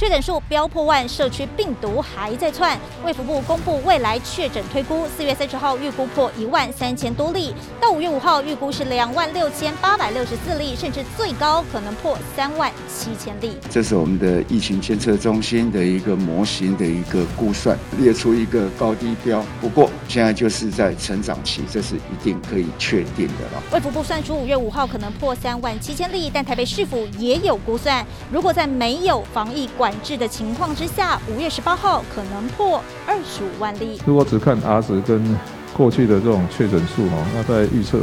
确诊数飙破万，社区病毒还在窜。卫福部公布未来确诊推估，四月三十号预估破一万三千多例，到五月五号预估是两万六千八百六十四例，甚至最高可能破三万七千例。这是我们的疫情监测中心的一个模型的一个估算，列出一个高低标。不过现在就是在成长期，这是一定可以确定的了。卫福部算出五月五号可能破三万七千例，但台北市府也有估算，如果在没有防疫管制的情况之下，五月十八号可能破二十五万例。如果只看 R 值跟过去的这种确诊数哈，那在预测，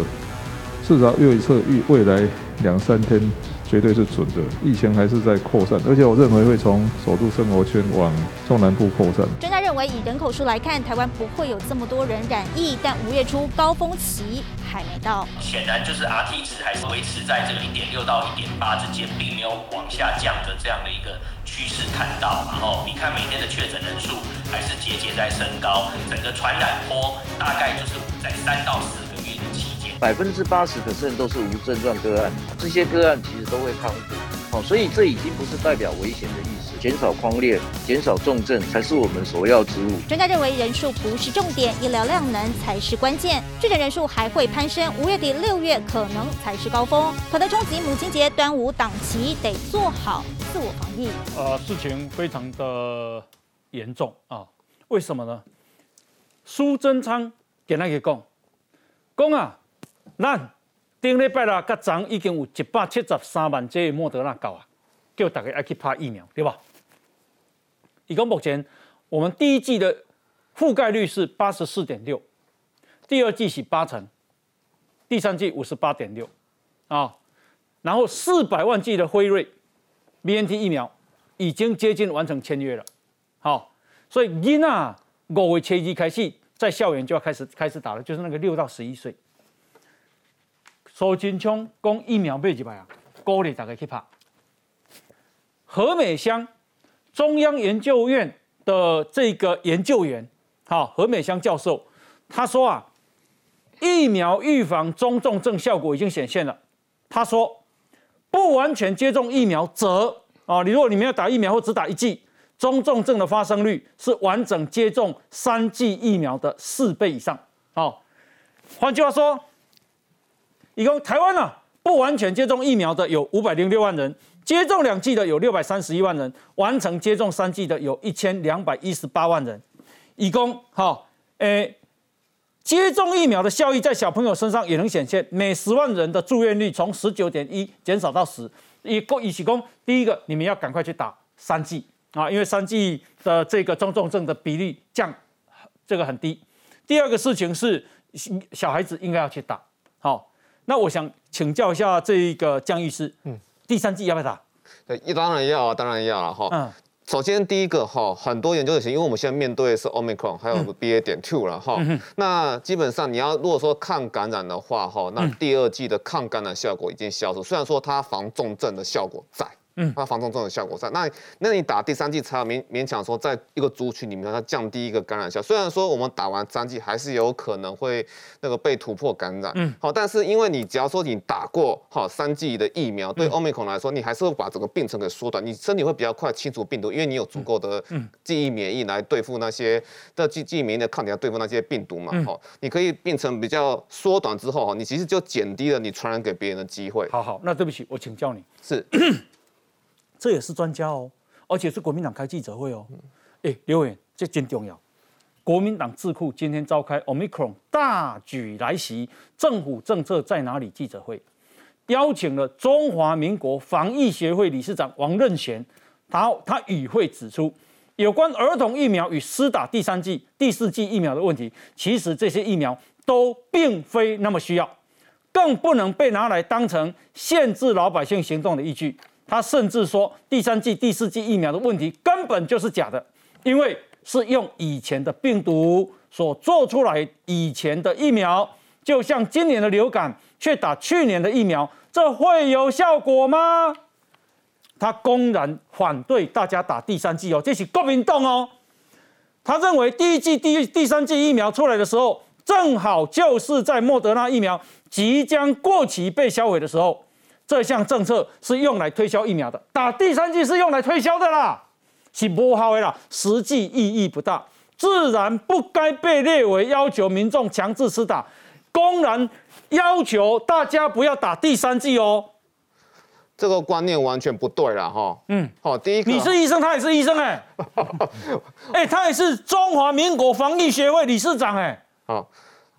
至少预测预未来两三天绝对是准的。疫情还是在扩散，而且我认为会从首都生活圈往中南部扩散。专家认为，以人口数来看，台湾不会有这么多人染疫，但五月初高峰期还没到。显然就是 Rt 值还是维持在这个零点六到一点八之间，并没有往下降的这样的一个趋势看到。然后你看每天的确诊人数还是节节在升高，整个传染波大概就是在三到四个月的期间。百分之八十的人都是无症状个案，这些个案其实都会康复。好，所以这已经不是代表危险的意思。减少框列、减少重症才是我们首要之务。专家认为人数不是重点，医疗量能才是关键。确诊人数还会攀升，五月底六月可能才是高峰，可能冲击母亲节、端午档期，得做好自我防疫。呃，事情非常的严重啊！为什么呢？苏贞昌给那个讲，讲啊，咱顶礼拜啦，甲昨已经有一百七十三万剂莫德纳到啊，叫大家要去拍疫苗，对吧？伊讲目前我们第一季的覆盖率是八十四点六，第二季是八成，第三季五十八点六啊，然后四百万剂的辉瑞 BNT 疫苗已经接近完成签约了，好，所以囡仔五月七日开始在校园就要开始开始打了，就是那个六到十一岁。苏金昌讲疫苗买几排啊？鼓励大家去拍。何美香，中央研究院的这个研究员，好，何美香教授，他说啊，疫苗预防中重症效果已经显现了。他说，不完全接种疫苗则啊，你如果你没有打疫苗或只打一剂，中重症的发生率是完整接种三剂疫苗的四倍以上。好，换句话说，一共台湾呢，不完全接种疫苗的有五百零六万人。接种两剂的有六百三十一万人，完成接种三剂的有一千两百一十八万人，以供哈诶，接种疫苗的效益在小朋友身上也能显现，每十万人的住院率从十九点一减少到十，以供以起供第一个，你们要赶快去打三剂啊，因为三剂的这个中重症的比例降这个很低。第二个事情是小孩子应该要去打，好，那我想请教一下这一个江医师，嗯。第三季要不要打？对，当然要啊，当然要了哈。嗯。首先第一个哈，很多研究者因为我们现在面对的是 Omicron，还有 BA. 点 two 了哈。嗯那基本上你要如果说抗感染的话哈，那第二季的抗感染效果已经消失，虽然说它防重症的效果在。嗯，它防重症的效果在。那那你打第三剂才勉勉强说，在一个族群里面它降低一个感染效。虽然说我们打完三剂还是有可能会那个被突破感染。嗯，好，但是因为你只要说你打过好三剂的疫苗，对欧美孔来说，你还是会把整个病程给缩短，你身体会比较快清除病毒，因为你有足够的记忆免疫来对付那些的记记忆免疫的抗体来对付那些病毒嘛。好，你可以病程比较缩短之后哈，你其实就减低了你传染给别人的机会。好好，那对不起，我请教你是。这也是专家哦，而且是国民党开记者会哦。哎，刘伟，这真重要。国民党智库今天召开 Omicron 大举来袭，政府政策在哪里？记者会邀请了中华民国防疫协会理事长王任贤，他他与会指出，有关儿童疫苗与施打第三剂、第四剂疫苗的问题，其实这些疫苗都并非那么需要，更不能被拿来当成限制老百姓行动的依据。他甚至说，第三季、第四季疫苗的问题根本就是假的，因为是用以前的病毒所做出来以前的疫苗，就像今年的流感，却打去年的疫苗，这会有效果吗？他公然反对大家打第三季哦，这是国民党哦。他认为第一季、第第三季疫苗出来的时候，正好就是在莫德纳疫苗即将过期被销毁的时候。这项政策是用来推销疫苗的，打第三剂是用来推销的啦。是不好的啦，实际意义不大，自然不该被列为要求民众强制施打，公然要求大家不要打第三剂哦。这个观念完全不对了哈。嗯，好，第一个你是医生，他也是医生哎，哎，他也是中华民国防疫协会理事长哎。好，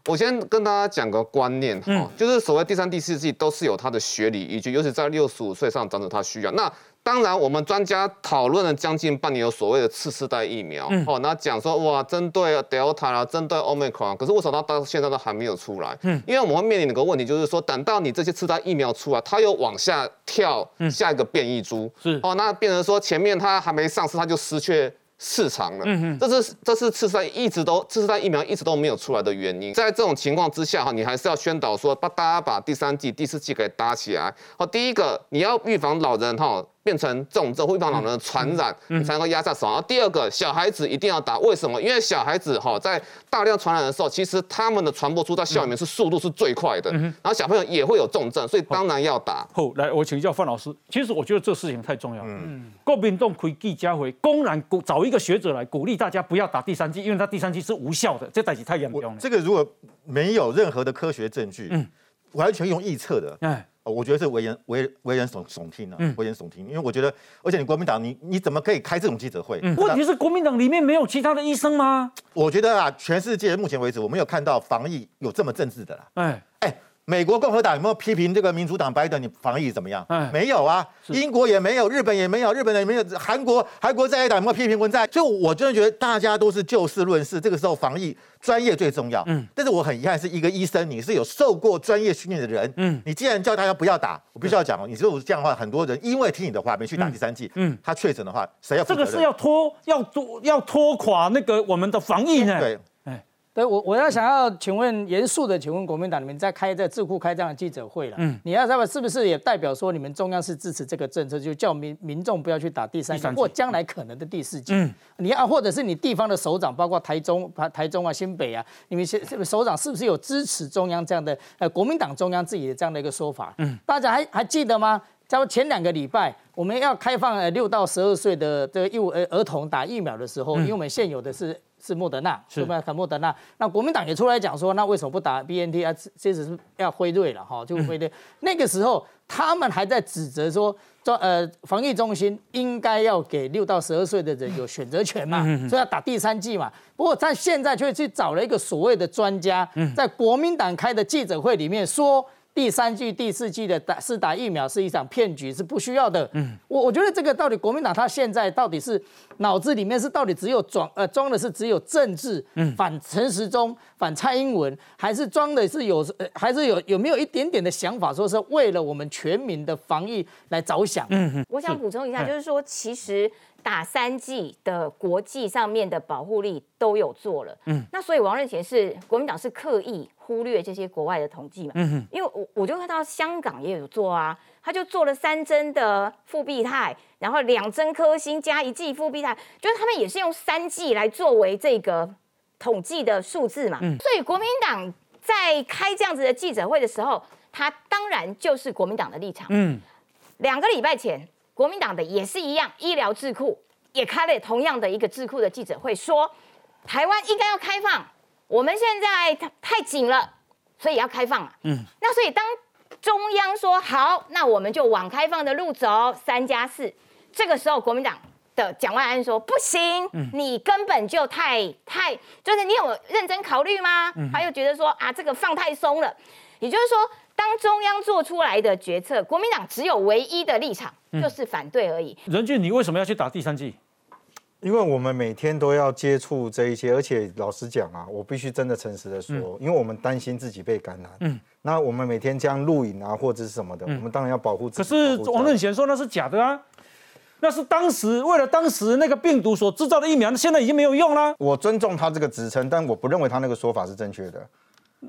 我先跟大家讲个观念哈，就是所谓第三、第四季都是有它的学理依据，尤其在六十五岁上长者他需要那。当然，我们专家讨论了将近半年，有所谓的次世代疫苗，哦，那讲说哇，针对 Delta 啦，针对 Omicron，可是为什么到现在都还没有出来？嗯，因为我们会面临一个问题，就是说，等到你这些次世代疫苗出来，它又往下跳下一个变异株，是哦，那变成说前面它还没上市，它就失去。市场了，嗯嗯，这是这是次世代一直都次世代疫苗一直都没有出来的原因。在这种情况之下哈，你还是要宣导说，把大家把第三季、第四季给搭起来。好，第一个你要预防老人哈变成重症，预防老人的传染，你才能够压下手。然后第二个，小孩子一定要打，为什么？因为小孩子哈在大量传染的时候，其实他们的传播出在校里面是速度是最快的，然后小朋友也会有重症，所以当然要打。后来我请教范老师，其实我觉得这事情太重要了。嗯，国民党可以记家回，公然鼓找一个学者来鼓。励大家不要打第三剂，因为他第三剂是无效的，这代际太严重了。这个如果没有任何的科学证据，嗯，完全用臆测的，哎，我觉得是危言危危言耸耸听啊，危言耸听。因为我觉得，而且你国民党，你你怎么可以开这种记者会？问题是国民党里面没有其他的医生吗？我觉得啊，全世界目前为止，我没有看到防疫有这么政治的啦。哎哎。美国共和党有没有批评这个民主党拜登？你防疫怎么样？没有啊。英国也没有，日本也没有，日本也没有。韩国韩国在野党有没有批评文在？所以我真的觉得大家都是就事论事。这个时候防疫专业最重要。嗯。但是我很遗憾，是一个医生，你是有受过专业训练的人。嗯。你既然叫大家不要打，我必须要讲哦。你如果这样的话，很多人因为听你的话没去打第三剂。嗯。他确诊的话，谁要？这个是要拖要拖要拖垮那个我们的防疫呢？对。对我我要想要请问严肃的，请问国民党你们在开在智库开这样的记者会了，嗯，你要知道是不是也代表说你们中央是支持这个政策，就叫民民众不要去打第三剂或将来可能的第四剂，嗯，你要或者是你地方的首长，包括台中、台中啊、新北啊，你们现首长是不是有支持中央这样的呃国民党中央自己的这样的一个说法？嗯，大家还还记得吗？在前两个礼拜我们要开放呃六到十二岁的这个幼儿儿童打疫苗的时候，因为我们现有的是。是莫德纳，是不是？莫德纳，那国民党也出来讲说，那为什么不打 B N T 啊？这只是要辉瑞了哈，就辉瑞。那个时候他们还在指责说，中呃防疫中心应该要给六到十二岁的人有选择权嘛，所以要打第三剂嘛。不过他现在却去找了一个所谓的专家，在国民党开的记者会里面说。第三季、第四季的打是打疫苗是一场骗局，是不需要的。嗯，我我觉得这个到底国民党他现在到底是脑子里面是到底只有装呃装的是只有政治，嗯，反陈时中、反蔡英文，还是装的是有呃还是有有没有一点点的想法，说是为了我们全民的防疫来着想？嗯嗯，我想补充一下，就是说其实。打三剂的国际上面的保护力都有做了，嗯，那所以王任贤是国民党是刻意忽略这些国外的统计嘛，嗯因为我我就看到香港也有做啊，他就做了三针的复必泰，然后两针科兴加一剂复必泰，就是他们也是用三剂来作为这个统计的数字嘛，嗯，所以国民党在开这样子的记者会的时候，他当然就是国民党的立场，嗯，两个礼拜前。国民党的也是一样，医疗智库也开了同样的一个智库的记者会，说台湾应该要开放，我们现在太紧了，所以要开放嘛。嗯，那所以当中央说好，那我们就往开放的路走，三加四。这个时候，国民党的蒋万安说不行，你根本就太太，就是你有认真考虑吗？他又觉得说啊，这个放太松了，也就是说。当中央做出来的决策，国民党只有唯一的立场就是反对而已。任俊，你为什么要去打第三剂？因为我们每天都要接触这一些，而且老实讲啊，我必须真的诚实的说，因为我们担心自己被感染。嗯，那我们每天这样录影啊，或者是什么的，我们当然要保护自己。可是王任贤说那是假的啊，那是当时为了当时那个病毒所制造的疫苗，现在已经没有用了。我尊重他这个职称，但我不认为他那个说法是正确的。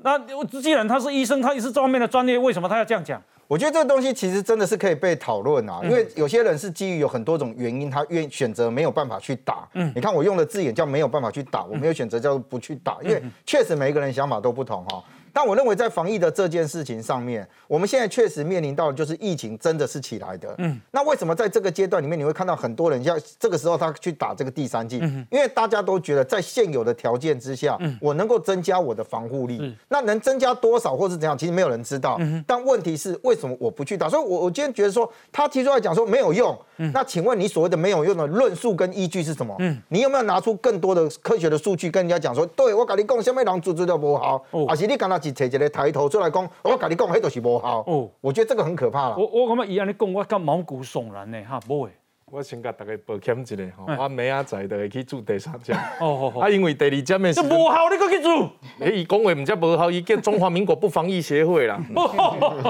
那既然他是医生，他也是这方面的专业，为什么他要这样讲？我觉得这个东西其实真的是可以被讨论啊，因为有些人是基于有很多种原因，他愿选择没有办法去打。嗯，你看我用的字眼叫没有办法去打，我没有选择叫不去打，因为确实每一个人想法都不同哈。但我认为在防疫的这件事情上面，我们现在确实面临到的就是疫情真的是起来的。嗯，那为什么在这个阶段里面你会看到很多人要这个时候他去打这个第三剂？嗯，因为大家都觉得在现有的条件之下，嗯，我能够增加我的防护力。嗯那能增加多少或是怎样，其实没有人知道。嗯，但问题是为什么我不去打？所以，我我今天觉得说他提出来讲说没有用。嗯，那请问你所谓的没有用的论述跟依据是什么？嗯，你有没有拿出更多的科学的数据跟人家讲说，对我跟你讲，什么人做做的不好，还是你刚才是找一个抬头出来讲，我跟你讲，迄都是无好。哦，我觉得这个很可怕了。我我感觉伊安尼讲，我甲毛骨悚然呢，哈，不会。我先甲大家保歉一下吼，我明仔载就会去做第三针。哦哦啊，因为第二针的是无效，你搁去做？诶，伊讲话毋则无效，伊叫中华民国不防疫协会啦。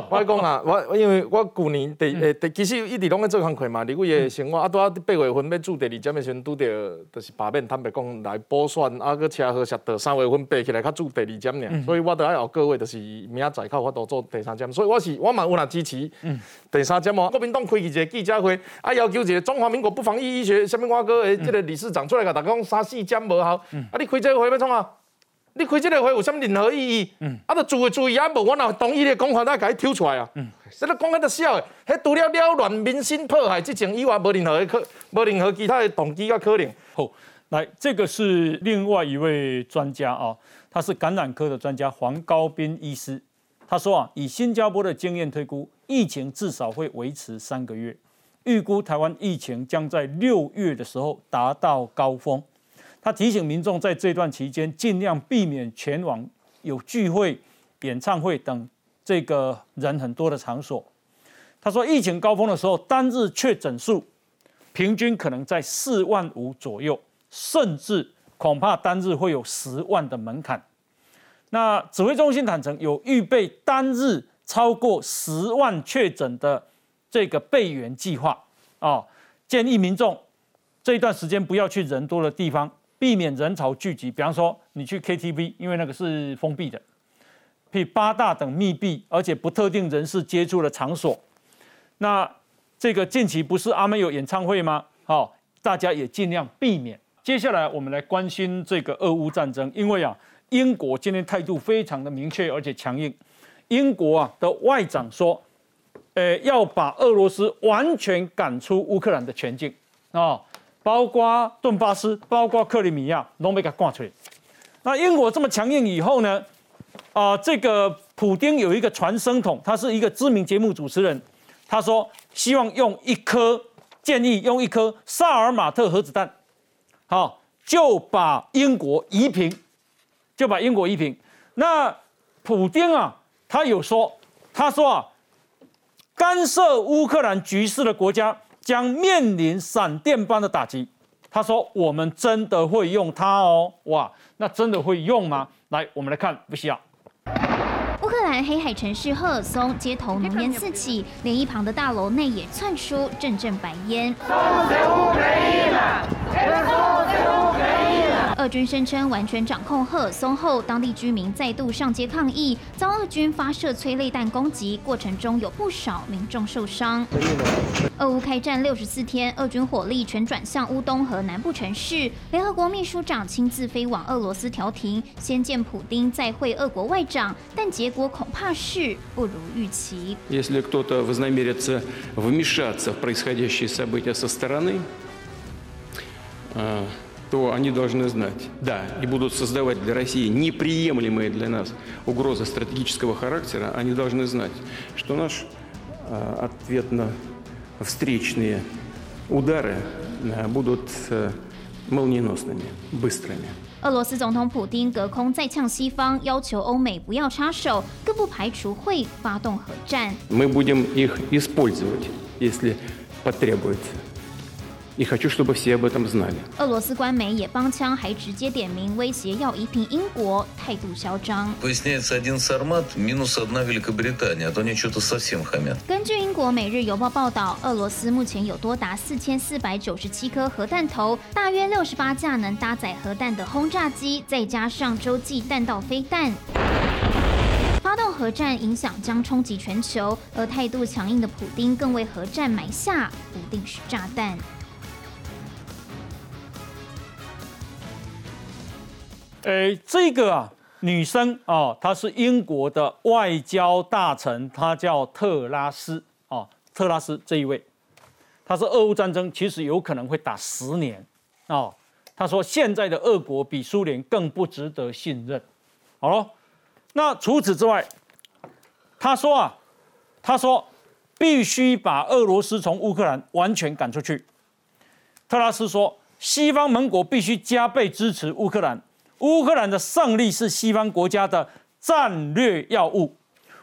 我讲啊，我因为我旧年第诶第，其实一直拢在做工课嘛。你几个生活啊，拄啊八月份要做第二针的时阵，拄着就是罢免，坦白讲来补选，啊，搁车祸摔倒，三月份爬起来较做第二针尔。所以我都爱后各位，就是明仔载靠法度做第三针。所以我是我嘛有若支持第三针哦。国民党开一个记者会，啊，要求一个。中华民国不防疫医学什么我哥诶，这个理事长出来甲大家讲三四针无效，啊，你开这个会要创啊？你开这个会有什么任何意义？嗯啊，都注意注意啊，无我若同意你讲法，咱甲伊抽出来啊。嗯这个讲啊，都笑诶，迄除了扰乱民心、迫害之情以外，无任何可，无任何其他的动机甲可能。好，来，这个是另外一位专家啊，他是感染科的专家黄高斌医师，他说啊，以新加坡的经验推估，疫情至少会维持三个月。预估台湾疫情将在六月的时候达到高峰。他提醒民众在这段期间尽量避免前往有聚会、演唱会等这个人很多的场所。他说，疫情高峰的时候，单日确诊数平均可能在四万五左右，甚至恐怕单日会有十万的门槛。那指挥中心坦诚有预备单日超过十万确诊的。这个备援计划啊，建议民众这一段时间不要去人多的地方，避免人潮聚集。比方说，你去 KTV，因为那个是封闭的；譬八大等密闭而且不特定人士接触的场所。那这个近期不是阿妹有演唱会吗？好，大家也尽量避免。接下来我们来关心这个俄乌战争，因为啊，英国今天态度非常的明确而且强硬。英国啊的外长说。呃，要把俄罗斯完全赶出乌克兰的全境啊，包括顿巴斯，包括克里米亚，都没给挂出来。那英国这么强硬以后呢？啊，这个普丁有一个传声筒，他是一个知名节目主持人，他说希望用一颗，建议用一颗萨尔马特核子弹，好就把英国夷平，就把英国夷平。那普丁啊，他有说，他说啊。干涉乌克兰局势的国家将面临闪电般的打击。他说：“我们真的会用它哦，哇，那真的会用吗？”来，我们来看，不需要。乌克兰黑海城市赫尔松街头浓烟四起，连一旁的大楼内也窜出阵阵白烟。俄军声称完全掌控赫尔松后，当地居民再度上街抗议，遭俄军发射催泪弹攻击，过程中有不少民众受伤。俄乌开战六十四天，俄军火力全转向乌东和南部城市。联合国秘书长亲自飞往俄罗斯调停，先见普丁，再会俄国外长，但结果恐怕是不如预期。то они должны знать, да, и будут создавать для России неприемлемые для нас угрозы стратегического характера, они должны знать, что наш ответ на встречные удары будут молниеносными, быстрыми. 俄罗斯总统普京隔空再呛西方，要求欧美不要插手，更不排除会发动核战。Мы будем их использовать, если потребуется. 俄罗斯官媒也帮腔，还直接点名威胁要夷平英国，态度嚣张。根据英国《每日邮报》报道，俄罗斯目前有多达四千四百九十七颗核弹头，大约六十八架能搭载核弹的轰炸机，再加上洲际弹道飞弹，发动核战影响将冲击全球。而态度强硬的普丁更为核战埋下不定时炸弹。诶，这个啊，女生哦，她是英国的外交大臣，她叫特拉斯哦，特拉斯这一位，她说俄乌战争其实有可能会打十年哦。她说现在的俄国比苏联更不值得信任。好了，那除此之外，她说啊，她说必须把俄罗斯从乌克兰完全赶出去。特拉斯说，西方盟国必须加倍支持乌克兰。乌克兰的胜利是西方国家的战略要务，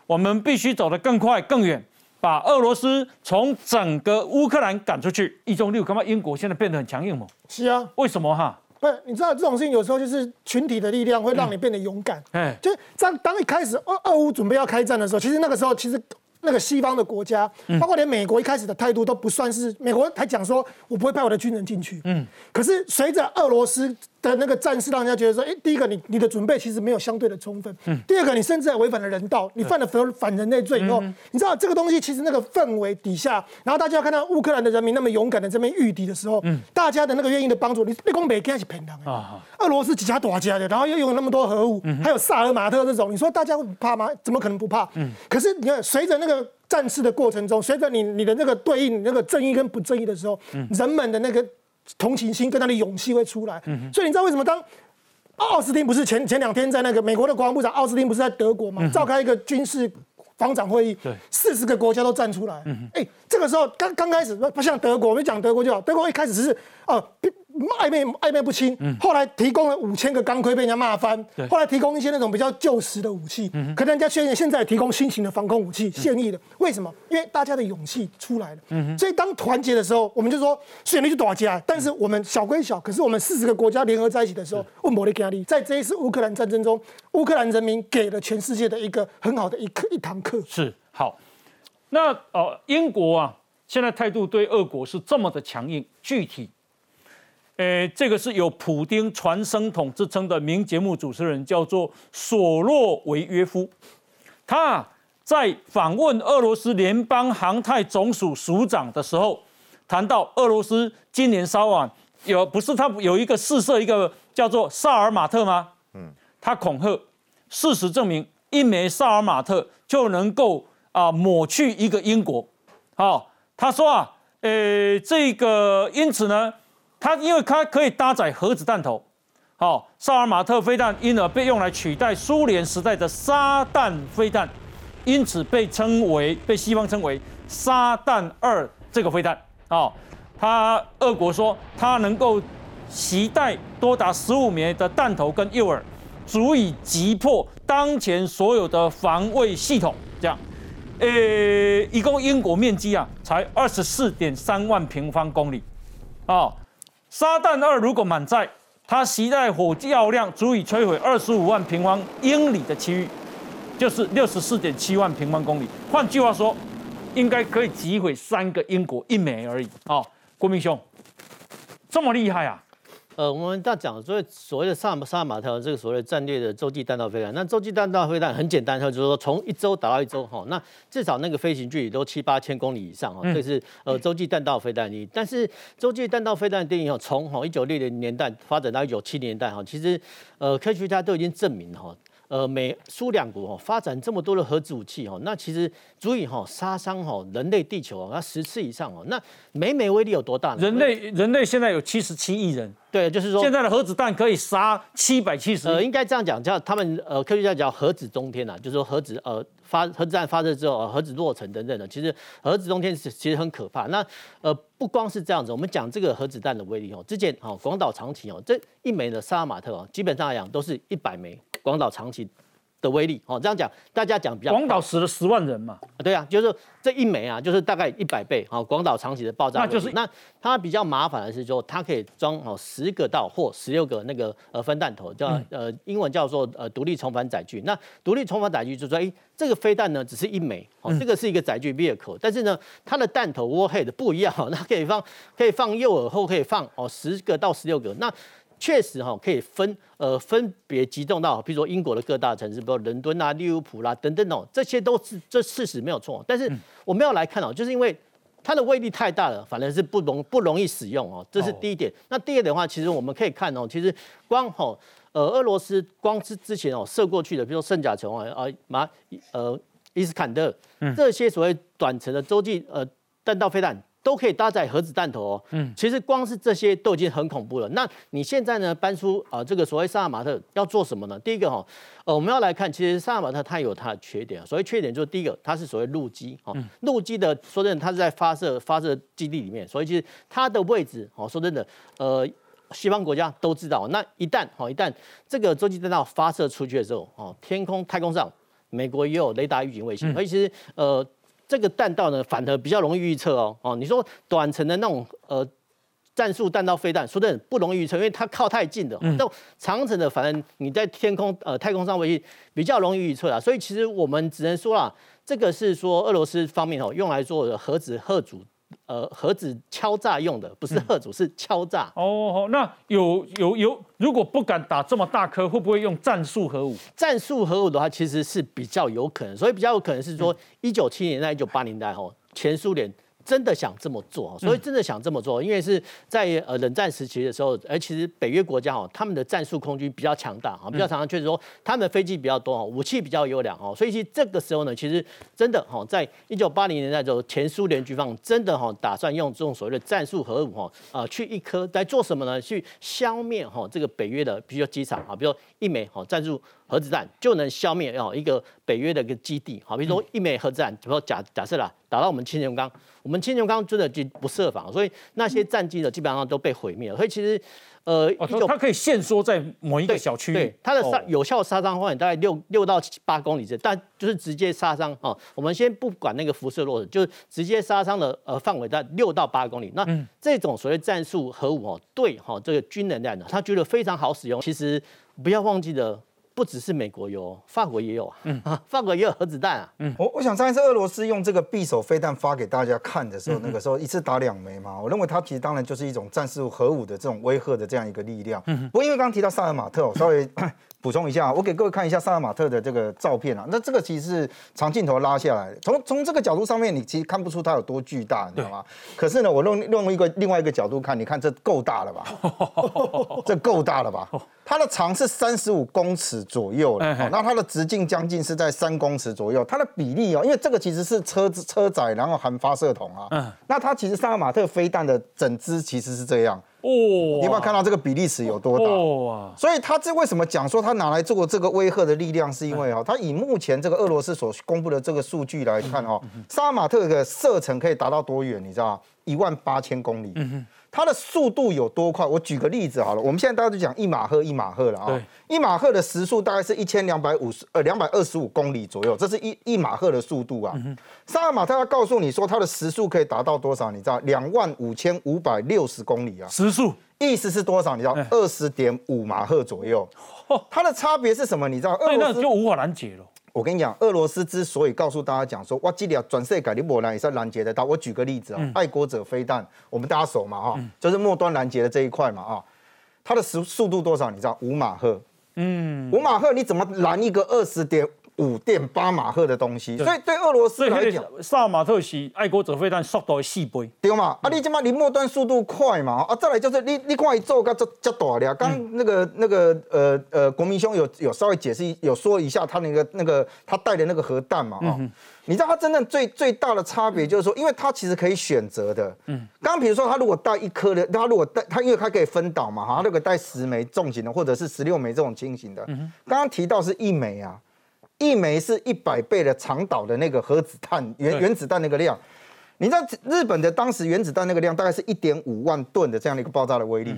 我们必须走得更快更远，把俄罗斯从整个乌克兰赶出去。一中六，干嘛英国现在变得很强硬吗？是啊，为什么哈？不，你知道这种事情有时候就是群体的力量会让你变得勇敢。哎，就在当一开始俄俄乌准备要开战的时候，其实那个时候其实。那个西方的国家，包括连美国一开始的态度都不算是，美国还讲说我不会派我的军人进去。嗯，可是随着俄罗斯的那个战事，让人家觉得说，哎，第一个你你的准备其实没有相对的充分，嗯，第二个你甚至还违反了人道，你犯了反反人类罪以后，你知道这个东西其实那个氛围底下，然后大家看到乌克兰的人民那么勇敢的这边御敌的时候，嗯，大家的那个愿意的帮助，你立功没开始平等啊，俄罗斯几家多家的，然后又有那么多核武，还有萨尔马特这种，你说大家会不怕吗？怎么可能不怕？嗯，可是你看随着那个。战事的过程中，随着你你的那个对应那个正义跟不正义的时候，人们的那个同情心跟他的勇气会出来。所以你知道为什么当奥斯汀不是前前两天在那个美国的国防部长奥斯汀不是在德国嘛？召开一个军事防长会议，四十个国家都站出来。哎，这个时候刚刚开始不像德国，我们讲德国就好，德国一开始是哦。暧昧暧昧不清，后来提供了五千个钢盔被人家骂翻，后来提供一些那种比较旧时的武器，可能人家现现在提供新型的防空武器，现役的，为什么？因为大家的勇气出来了，所以当团结的时候，我们就说虽然你去打架，但是我们小归小，可是我们四十个国家联合在一起的时候，问莫里加利，在这一次乌克兰战争中，乌克兰人民给了全世界的一个很好的一课一堂课。是好，那呃，英国啊，现在态度对俄国是这么的强硬，具体。诶，这个是有普丁传声筒之称的名节目主持人，叫做索洛维约夫。他在访问俄罗斯联邦航太总署署长的时候，谈到俄罗斯今年稍晚有不是他有一个试射一个叫做萨尔马特吗？嗯，他恐吓，事实证明一枚萨尔马特就能够啊抹去一个英国。好，他说啊，呃，这个因此呢。它因为它可以搭载核子弹头，好，萨尔马特飞弹因而被用来取代苏联时代的沙弹飞弹，因此被称为被西方称为沙弹二这个飞弹，哦，它俄国说它能够携带多达十五枚的弹头跟诱饵，足以击破当前所有的防卫系统。这样，呃，一共英国面积啊才二十四点三万平方公里，哦。沙弹二如果满载，它携带火药量足以摧毁二十五万平方英里的区域，就是六十四点七万平方公里。换句话说，应该可以击毁三个英国一枚而已。哦，郭明兄，这么厉害啊！呃，我们在讲所谓所谓的萨萨马特这个所谓的战略的洲际弹道飞弹，那洲际弹道飞弹很简单，它就是说从一周打到一周哈，那至少那个飞行距离都七八千公里以上哈，这是呃洲际弹道飞弹。你但是洲际弹道飞弹的定义哈，从哈一九六零年代发展到一九七零年代哈，其实呃科学家都已经证明哈。呃，美苏两国哈发展这么多的核子武器哈，那其实足以哈杀伤哈人类地球啊十次以上哦。那每每威力有多大呢？人类人类现在有七十七亿人，对，就是说现在的核子弹可以杀七百七十。呃，应该这样讲，叫他们呃科学家叫核子中天呐，就是说核子呃发核子弹发射之后，核子落成等等的。其实核子中天是其实很可怕。那呃不光是这样子，我们讲这个核子弹的威力哦，之前哦广岛长崎哦这一枚的萨尔马特哦，基本上来讲都是一百枚。广岛长崎的威力，哦，这样讲，大家讲比较。广岛死了十万人嘛？对啊，就是这一枚啊，就是大概一百倍，好，广岛长崎的爆炸。那就是那它比较麻烦的是说，它可以装哦十个到或十六个那个呃分弹头，叫呃英文叫做呃独立重返载具。那独立重返载具就说，哎，这个飞弹呢只是一枚，哦，这个是一个载具 vehicle，但是呢它的弹头 warhead 不一样，它可以放可以放诱饵后可以放哦十个到十六个那。确实哈，可以分呃分别集中到，比如说英国的各大城市，比如伦敦啊、利物浦啦等等哦，这些都是这事实没有错。但是我们要来看哦，就是因为它的威力太大了，反而是不容不容易使用哦，这是第一点。那第二点的话，其实我们可以看哦，其实光哦呃，俄罗斯光之之前哦射过去的，比如说圣甲虫啊啊马呃伊斯坎德这些所谓短程的洲际呃弹道飞弹。都可以搭载核子弹头哦。嗯，其实光是这些都已经很恐怖了。那你现在呢搬出啊这个所谓萨尔马特要做什么呢？第一个哈，呃我们要来看，其实萨尔马特它有它的缺点。所谓缺点就是第一个，它是所谓陆基哦，陆基的说真的，它是在发射发射基地里面，所以其实它的位置哦，说真的，呃，西方国家都知道。那一旦哦一旦这个洲际弹道发射出去的时候哦，天空太空上美国也有雷达预警卫星，所以其实呃。这个弹道呢，反而比较容易预测哦。哦，你说短程的那种呃战术弹道飞弹，说的不容易预测，因为它靠太近的。嗯。长程的，反正你在天空呃太空上卫星比较容易预测啊。所以其实我们只能说啦，这个是说俄罗斯方面哦用来做核子核主。呃，核子敲诈用的不是核主，是敲诈。哦，那有有有，如果不敢打这么大颗，会不会用战术核武？战术核武的话，其实是比较有可能，所以比较有可能是说，一九七年代、一九八年代吼，前苏联。真的想这么做，所以真的想这么做，因为是在呃冷战时期的时候，而其实北约国家哦，他们的战术空军比较强大啊，比较常常，确实说他们的飞机比较多哦，武器比较优良哦，所以其实这个时候呢，其实真的哈，在一九八零年代的时候，前苏联军方真的哈打算用这种所谓的战术核武哈啊，去一颗在做什么呢？去消灭哈这个北约的，比如说机场啊，比如说一枚哈战术。核子弹就能消灭哦一个北约的一个基地，好，比如说一枚核子弹，比如说假假设啦，打到我们青龙岗，我们青龙岗真的就不设防，所以那些战机呢基本上都被毁灭了。所以其实，呃，它可以限缩在某一个小区，对它的杀有效杀伤范围大概六六到八公里这，但就是直接杀伤哦。我们先不管那个辐射落的，就是直接杀伤的呃范围在六到八公里。那这种所谓战术核武哦，对哈这个军能量呢，他觉得非常好使用。其实不要忘记了。不只是美国有，法国也有啊。嗯，法国也有核子弹啊。嗯，我我想上一次俄罗斯用这个匕首飞弹发给大家看的时候，那个时候一次打两枚嘛。我认为它其实当然就是一种战术核武的这种威吓的这样一个力量。嗯，不过因为刚刚提到萨尔马特，我稍微补充一下，我给各位看一下萨尔马特的这个照片啊。那这个其实是长镜头拉下来，从从这个角度上面，你其实看不出它有多巨大，你知道吗？可是呢，我用用一个另外一个角度看，你看这够大了吧？这够大了吧？它的长是三十五公尺左右了，那它的直径将近是在三公尺左右。它的比例哦，因为这个其实是车子车载，然后含发射筒啊。嗯，那它其实萨尔马特飞弹的整支其实是这样。哦，你有没有看到这个比例尺有多大？哇！所以他这为什么讲说他拿来做这个威吓的力量，是因为哈，他以目前这个俄罗斯所公布的这个数据来看哦，萨尔马特的射程可以达到多远？你知道吗？一万八千公里。嗯哼。它的速度有多快？我举个例子好了，我们现在大家都讲一马赫一马赫了啊。一马赫的时速大概是一千两百五十呃两百二十五公里左右，这是一一马赫的速度啊。萨尔马特要告诉你说它的时速可以达到多少？你知道两万五千五百六十公里啊。时速意思是多少？你知道二十点五马赫左右。它的差别是什么？你知道？俄罗斯就无法拦截了。我跟你讲，俄罗斯之所以告诉大家讲说，哇，这里啊转世改你莫拦也是拦截得到。我举个例子啊，爱国者飞弹，我们大家熟嘛哈，就是末端拦截的这一块嘛啊，它的时速度多少？你知道？五马赫。嗯，五马赫你怎么拦一个二十点？五点八马赫的东西，所以对俄罗斯来讲，萨尔马特是爱国者飞弹速度四倍，对嘛？啊，你这嘛临末端速度快嘛？啊，再来就是你你看一做个这这大了，刚那个那个呃呃，国民兄有有稍微解释有说一下他那个那个他带的那个核弹嘛？哦，你知道他真正最最大的差别就是说，因为他其实可以选择的。嗯，刚刚比如说他如果带一颗的，他如果带他因为他可以分导嘛，哈，如果带十枚重型的或者是十六枚这种轻型的。嗯刚刚提到是一枚啊。一枚是一百倍的长岛的那个核子弹原原子弹那个量，你知道日本的当时原子弹那个量大概是一点五万吨的这样的一个爆炸的威力。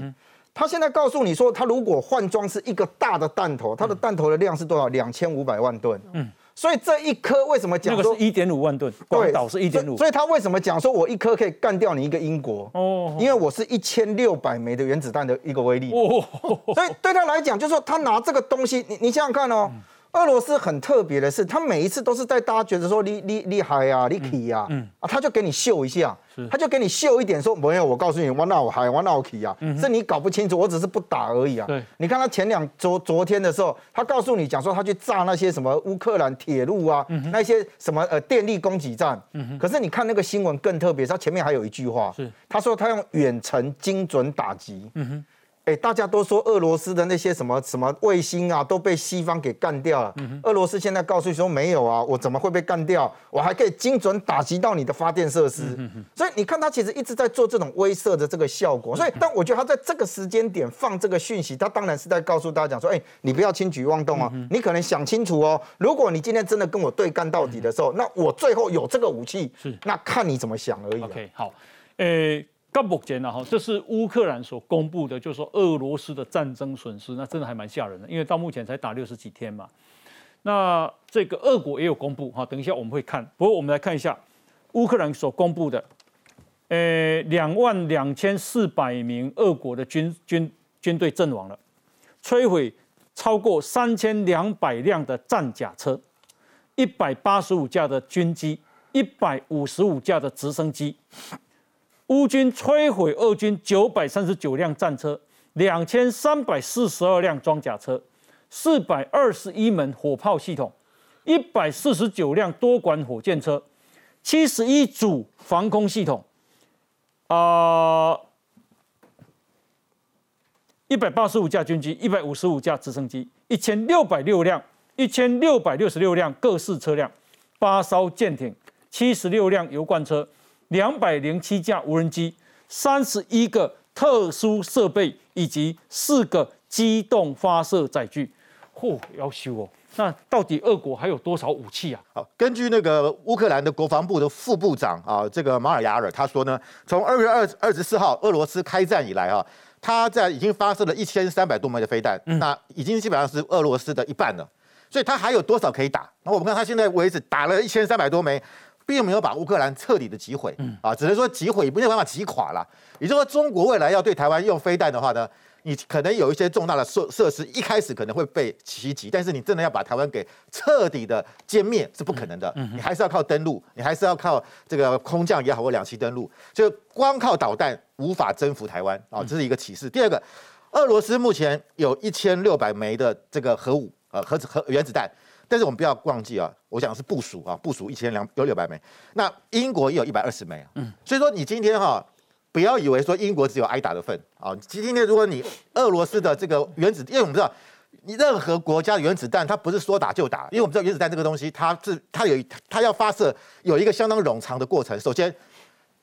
他现在告诉你说，他如果换装是一个大的弹头，它的弹头的量是多少？两千五百万吨。嗯，所以这一颗为什么讲说一点五万吨？广岛是一点五。所以他为什么讲说我一颗可以干掉你一个英国？哦，因为我是一千六百枚的原子弹的一个威力。哦，所以对他来讲，就是说他拿这个东西，你你想想看哦。俄罗斯很特别的是，他每一次都是在大家觉得说你你厉害呀，你可以呀，啊，他就给你秀一下，他就给你秀一点，说没有，我告诉你，我那我还我那我可以呀，是你搞不清楚，我只是不打而已啊。你看他前两昨昨天的时候，他告诉你讲说他去炸那些什么乌克兰铁路啊，那些什么呃电力供给站，可是你看那个新闻更特别，他前面还有一句话，他说他用远程精准打击。哎，大家都说俄罗斯的那些什么什么卫星啊，都被西方给干掉了。俄罗斯现在告诉说没有啊，我怎么会被干掉？我还可以精准打击到你的发电设施。所以你看，他其实一直在做这种威慑的这个效果。所以，但我觉得他在这个时间点放这个讯息，他当然是在告诉大家讲说，哎，你不要轻举妄动哦，你可能想清楚哦。如果你今天真的跟我对干到底的时候，那我最后有这个武器，是那看你怎么想而已。OK，好，诶。到目前呢，哈，这是乌克兰所公布的，就是说俄罗斯的战争损失，那真的还蛮吓人的，因为到目前才打六十几天嘛。那这个俄国也有公布，哈，等一下我们会看。不过我们来看一下乌克兰所公布的，呃，两万两千四百名俄国的军军军队阵亡了，摧毁超过三千两百辆的战甲车，一百八十五架的军机，一百五十五架的直升机。乌军摧毁俄军九百三十九辆战车，两千三百四十二辆装甲车，四百二十一门火炮系统，一百四十九辆多管火箭车，七十一组防空系统，啊，一百八十五架军机，一百五十五架直升机，一千六百六辆，一千六百六十六辆各式车辆，八艘舰艇，七十六辆油罐车。两百零七架无人机，三十一个特殊设备，以及四个机动发射载具。嚯，要修哦！那到底俄国还有多少武器啊？好，根据那个乌克兰的国防部的副部长啊，这个马尔雅尔他说呢，从二月二二十四号俄罗斯开战以来啊，他在已经发射了一千三百多枚的飞弹，那已经基本上是俄罗斯的一半了。所以他还有多少可以打？那我们看他现在为止打了一千三百多枚。并没有把乌克兰彻底的击毁，啊，只能说击毁，没有办法击垮了。也就是说，中国未来要对台湾用飞弹的话呢，你可能有一些重大的设设施，一开始可能会被袭击，但是你真的要把台湾给彻底的歼灭是不可能的。你还是要靠登陆，你还是要靠这个空降也好或两栖登陆，就光靠导弹无法征服台湾啊，这是一个启示。第二个，俄罗斯目前有一千六百枚的这个核武，呃，核子核原子弹。但是我们不要忘记啊，我讲是部署啊，部署一千两有六百枚，那英国也有一百二十枚啊，嗯，所以说你今天哈，不要以为说英国只有挨打的份啊，今天如果你俄罗斯的这个原子，因为我们知道，你任何国家的原子弹它不是说打就打，因为我们知道原子弹这个东西，它是它有它要发射有一个相当冗长的过程，首先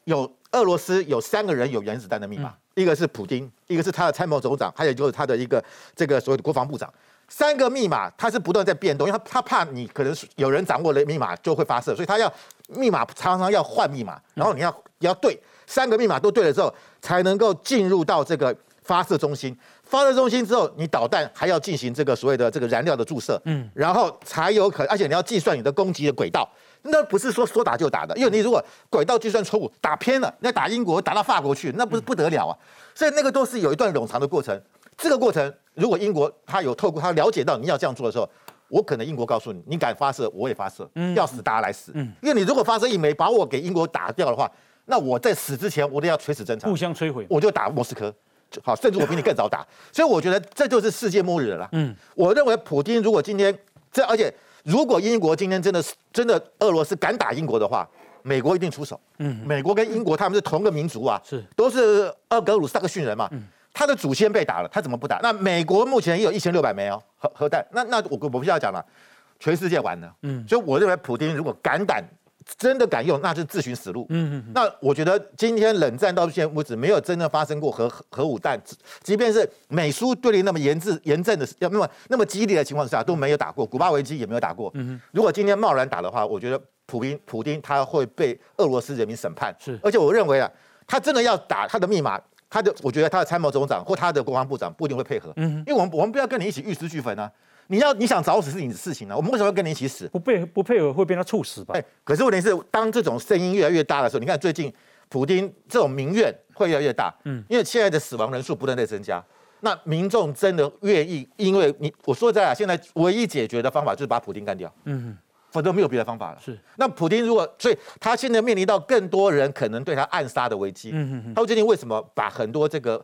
有俄罗斯有三个人有原子弹的密码，一个是普京，一个是他的参谋总长，还有就是他的一个这个所谓的国防部长。三个密码，它是不断在变动，因为它它怕你可能有人掌握了密码就会发射，所以它要密码常常要换密码，然后你要要对三个密码都对了之后，才能够进入到这个发射中心。发射中心之后，你导弹还要进行这个所谓的这个燃料的注射，嗯，然后才有可，而且你要计算你的攻击的轨道，那不是说说打就打的，因为你如果轨道计算错误，打偏了，那打英国打到法国去，那不是不得了啊，所以那个都是有一段冗长的过程。这个过程，如果英国他有透过他了解到你要这样做的时候，我可能英国告诉你，你敢发射，我也发射，要死大家来死。嗯，因为你如果发射一枚把我给英国打掉的话，那我在死之前我都要垂死挣扎，互相摧毁，我就打莫斯科，好，甚至我比你更早打。所以我觉得这就是世界末日了。嗯，我认为普京如果今天这，而且如果英国今天真的是真的俄罗斯敢打英国的话，美国一定出手。嗯，美国跟英国他们是同个民族啊，是都是俄格鲁萨克逊人嘛。嗯。他的祖先被打了，他怎么不打？那美国目前也有一千六百枚哦核核弹，那那我我不需要讲了，全世界完了。嗯，所以我认为普京如果敢胆，真的敢用，那就自寻死路。嗯嗯。那我觉得今天冷战到现在为止没有真的发生过核核武弹，即便是美苏对立那么严治严正的要那么那么激烈的情况下都没有打过，古巴危机也没有打过。嗯如果今天贸然打的话，我觉得普京普京他会被俄罗斯人民审判。是。而且我认为啊，他真的要打他的密码。他的，我觉得他的参谋总长或他的国防部长不一定会配合，嗯，因为我们我们不要跟你一起玉石俱焚啊！你要你想找死是你的事情啊，我们为什么要跟你一起死？不配不配合会被他处死吧？哎，可是问题是，当这种声音越来越大的时候，你看最近普京这种民怨会越来越大，嗯，因为现在的死亡人数不断在增加，那民众真的愿意，因为你我说在啊，现在唯一解决的方法就是把普京干掉，嗯。否则没有别的方法了。是，那普京如果，所以他现在面临到更多人可能对他暗杀的危机。嗯嗯嗯。他最近为什么把很多这个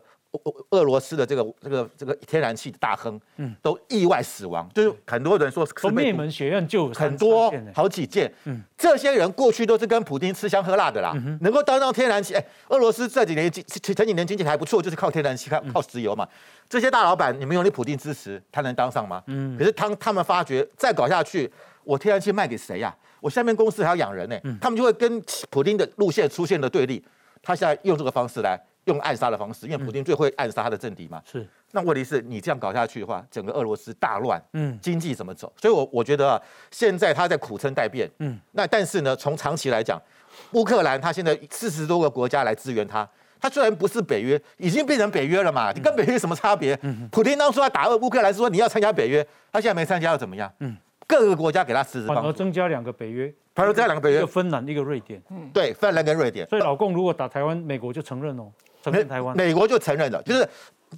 俄罗斯的这个这个这个天然气大亨，嗯，都意外死亡，就是很多人说是灭门学院就很多好几件，嗯，这些人过去都是跟普京吃香喝辣的啦，能够当上天然气，哎，俄罗斯这几年经前几年经济还不错，就是靠天然气靠靠石油嘛，这些大老板你们有你普京支持，他能当上吗？嗯，可是当他们发觉再搞下去，我天然气卖给谁呀？我下面公司还要养人呢，他们就会跟普京的路线出现了对立，他现在用这个方式来。用暗杀的方式，因为普京最会暗杀他的政敌嘛。是。那问题是你这样搞下去的话，整个俄罗斯大乱，嗯，经济怎么走？所以，我我觉得啊，现在他在苦撑待变，嗯。那但是呢，从长期来讲，乌克兰他现在四十多个国家来支援他，他虽然不是北约，已经变成北约了嘛，你跟北约什么差别？嗯。普京当初要打乌克兰说你要参加北约，他现在没参加又怎么样？嗯。各个国家给他支持，反而增加两个北约，反而增加两个北约，一个芬兰，一个瑞典。嗯。对，芬兰跟瑞典。所以老共如果打台湾，美国就承认哦。承认台湾，美国就承认了，就是